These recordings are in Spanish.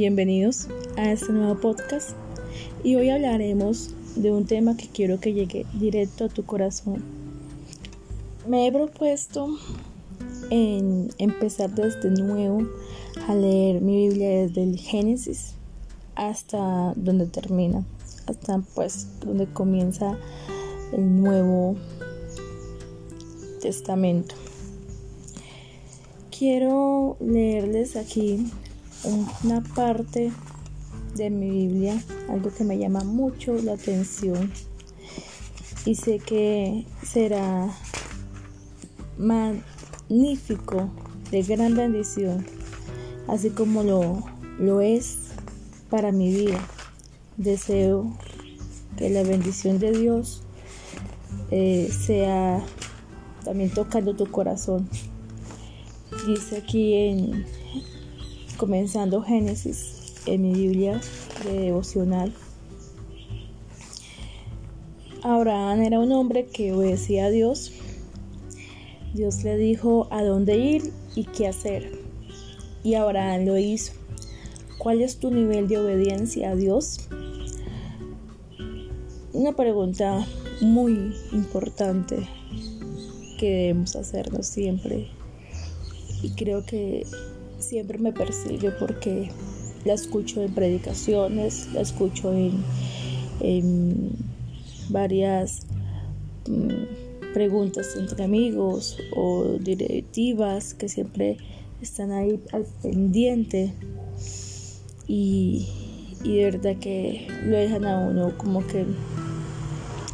bienvenidos a este nuevo podcast y hoy hablaremos de un tema que quiero que llegue directo a tu corazón. Me he propuesto en empezar desde nuevo a leer mi Biblia desde el Génesis hasta donde termina, hasta pues donde comienza el Nuevo Testamento. Quiero leerles aquí una parte de mi Biblia, algo que me llama mucho la atención y sé que será magnífico, de gran bendición, así como lo, lo es para mi vida. Deseo que la bendición de Dios eh, sea también tocando tu corazón. Dice aquí en comenzando Génesis en mi Biblia de devocional. Abraham era un hombre que obedecía a Dios. Dios le dijo a dónde ir y qué hacer. Y Abraham lo hizo. ¿Cuál es tu nivel de obediencia a Dios? Una pregunta muy importante que debemos hacernos siempre. Y creo que siempre me persigue porque la escucho en predicaciones, la escucho en, varias mm, preguntas entre amigos o directivas que siempre están ahí al pendiente y, y de verdad que lo dejan a uno como que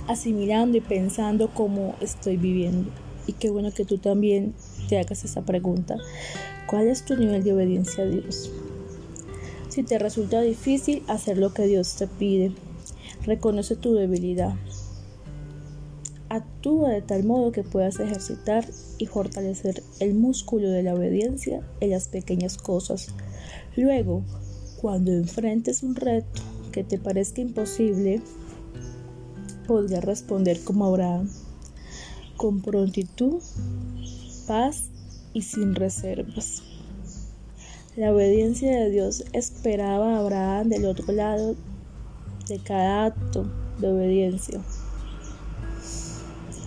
asimilando y pensando cómo estoy viviendo. Y qué bueno que tú también te hagas esa pregunta. ¿Cuál es tu nivel de obediencia a Dios? Si te resulta difícil hacer lo que Dios te pide, reconoce tu debilidad. Actúa de tal modo que puedas ejercitar y fortalecer el músculo de la obediencia en las pequeñas cosas. Luego, cuando enfrentes un reto que te parezca imposible, podrás responder como Abraham, con prontitud, paz y sin reservas. La obediencia de Dios esperaba a Abraham del otro lado de cada acto de obediencia.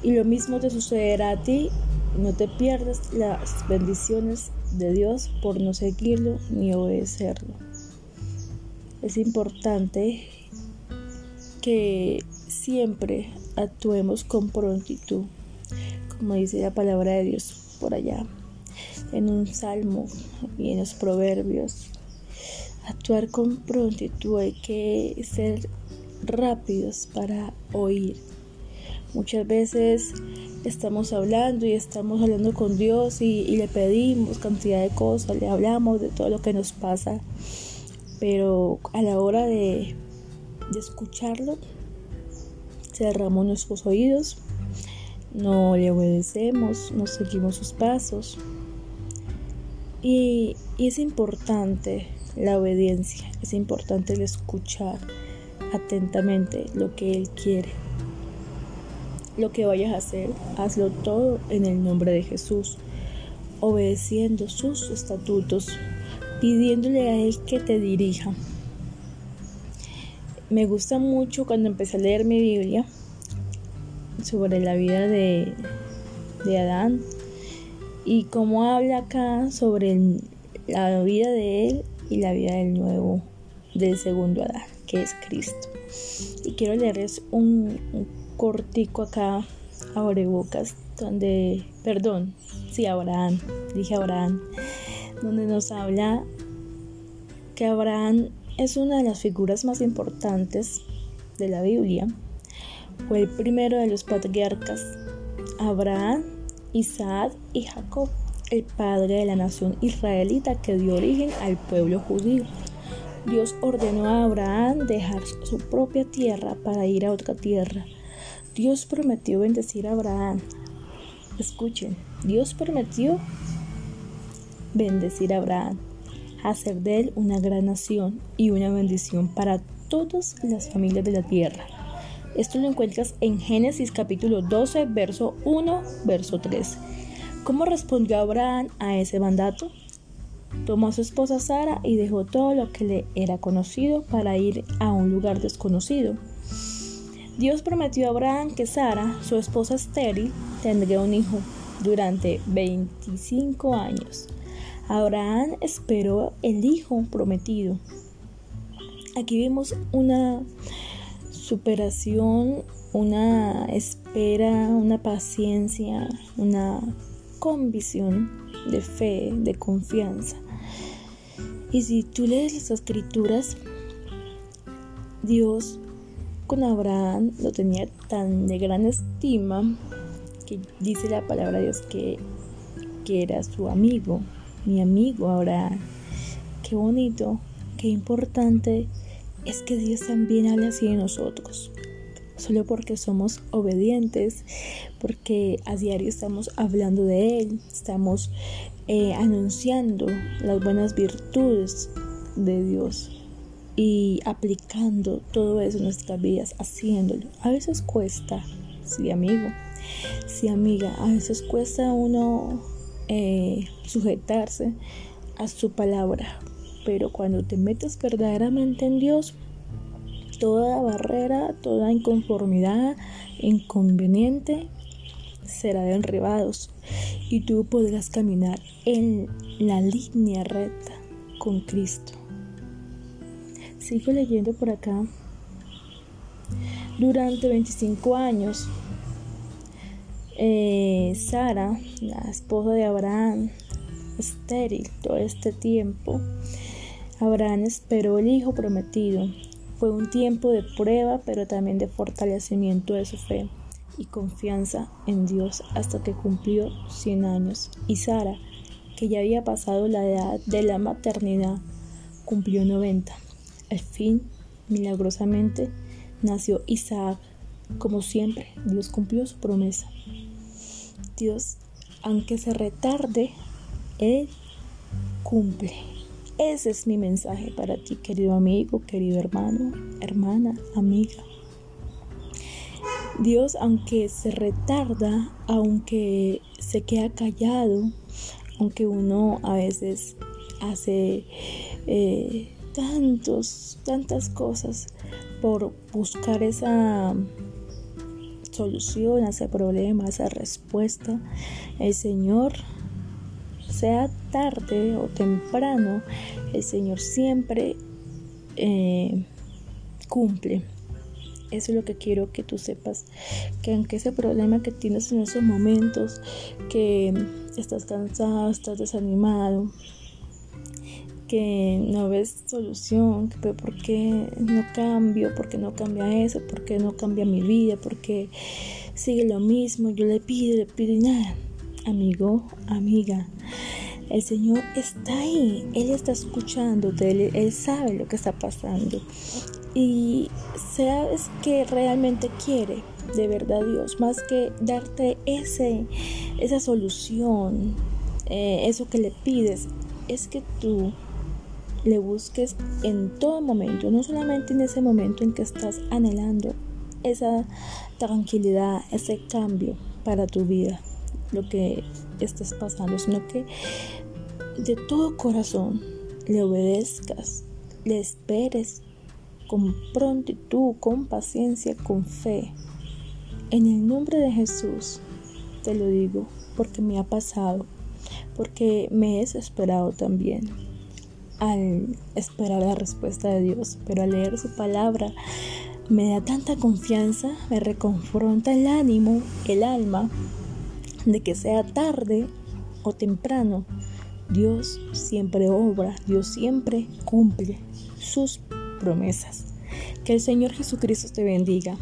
Y lo mismo te sucederá a ti. No te pierdas las bendiciones de Dios por no seguirlo ni obedecerlo. Es importante que siempre actuemos con prontitud, como dice la palabra de Dios por allá en un salmo y en los proverbios. Actuar con prontitud, hay que ser rápidos para oír. Muchas veces estamos hablando y estamos hablando con Dios y, le pedimos cantidad de cosas, le hablamos de todo lo que nos pasa, pero a la hora de, de escucharlo, cerramos nuestros oídos, no le obedecemos, no seguimos sus pasos. Y, es importante la obediencia, es importante el escuchar atentamente lo que Él quiere. Lo que vayas a hacer, hazlo todo en el nombre de Jesús, obedeciendo sus estatutos, pidiéndole a Él que te dirija. Me gusta mucho cuando empecé a leer mi Biblia sobre la vida de, de Adán y cómo habla acá sobre la vida de él y la vida del nuevo, del segundo Adán, que es Cristo. Y quiero leerles un, cortico acá, bocas donde, perdón, sí, Abraham, dije Abraham, donde nos habla que Abraham es una de las figuras más importantes de la Biblia. Fue el primero de los patriarcas. Abraham Isaac y Jacob, el padre de la nación israelita que dio origen al pueblo judío. Dios ordenó a Abraham dejar su propia tierra para ir a otra tierra. Dios prometió bendecir a Abraham. Escuchen, Dios prometió bendecir a Abraham, hacer de él una gran nación y una bendición para todas las familias de la tierra. Esto lo encuentras en Génesis capítulo 12, verso 1, verso 3. ¿Cómo respondió Abraham a ese mandato? tomó a su esposa Sara y dejó todo lo que le era conocido para ir a un lugar desconocido. Dios prometió a Abraham que Sara, su esposa estéril, tendría un hijo durante 25 años. Abraham esperó el hijo prometido. Aquí vemos una superación, una espera, una paciencia, una convicción de fe, de confianza. Y si tú lees las escrituras, Dios con Abraham lo tenía tan de gran estima que dice la palabra de Dios que, que era su amigo, mi amigo Abraham. Qué bonito, qué importante es que Dios también habla así de nosotros. Solo porque somos obedientes, porque a diario estamos hablando de Él, estamos eh, anunciando las buenas virtudes de Dios y aplicando todo eso en nuestras vidas, haciéndolo. A veces cuesta, sí amigo, sí amiga, a veces cuesta uno eh, sujetarse a su palabra, pero cuando te metes verdaderamente en Dios, toda barrera, toda inconformidad, inconveniente será derribados y tú podrás caminar en la línea recta con Cristo. Sigo leyendo por acá. Durante 25 años, eh, Sara, la esposa de Abraham, estéril todo este tiempo, Abraham esperó el hijo prometido. Fue un tiempo de prueba, pero también de fortalecimiento de su fe y confianza en Dios hasta que cumplió 100 años. Y Sara, que ya había pasado la edad de la maternidad, cumplió 90. Al fin, milagrosamente, nació Isaac. Como siempre, Dios cumplió su promesa. Dios, aunque se retarde, Él cumple. Ese es mi mensaje para ti, querido amigo, querido hermano, hermana, amiga. Dios, aunque se retarda, aunque se queda callado, aunque uno a veces hace eh, tantos, tantas cosas por buscar esa solución ese problema, esa respuesta. El Señor, sea tarde o temprano, el Señor siempre eh, cumple. Eso es lo que quiero que tú sepas, que aunque ese problema que tienes en esos momentos, que estás cansado, estás desanimado, que no ves solución, que por qué no cambio, por qué no cambia eso, por qué no cambia mi vida, por qué sigue lo mismo, yo le pido, le pido y nada. Amigo, amiga, el Señor está ahí, Él está escuchando, él, él sabe lo que está pasando. Y sabes que realmente quiere de verdad Dios, más que darte ese, esa solución, eh, eso que le pides, es que tú le busques en todo momento, no solamente en ese momento en que estás anhelando esa tranquilidad, ese cambio para tu vida, lo que estás pasando, sino que de todo corazón le obedezcas, le esperes con prontitud, con paciencia, con fe. En el nombre de Jesús te lo digo, porque me ha pasado, porque me he desesperado también al esperar la respuesta de Dios, pero al leer su palabra me da tanta confianza, me reconfronta el ánimo, el alma, de que sea tarde o temprano, Dios siempre obra, Dios siempre cumple sus promesas. Que el Señor Jesucristo te bendiga.